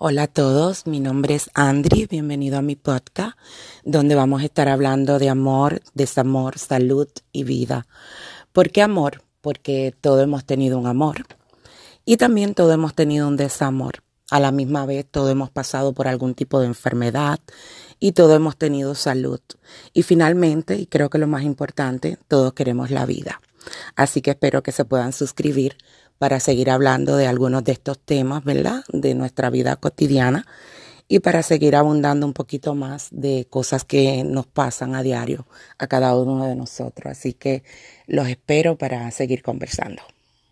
Hola a todos, mi nombre es Andri, bienvenido a mi podcast, donde vamos a estar hablando de amor, desamor, salud y vida. ¿Por qué amor? Porque todos hemos tenido un amor y también todos hemos tenido un desamor. A la misma vez, todos hemos pasado por algún tipo de enfermedad y todos hemos tenido salud. Y finalmente, y creo que lo más importante, todos queremos la vida. Así que espero que se puedan suscribir para seguir hablando de algunos de estos temas, ¿verdad? De nuestra vida cotidiana y para seguir abundando un poquito más de cosas que nos pasan a diario a cada uno de nosotros. Así que los espero para seguir conversando.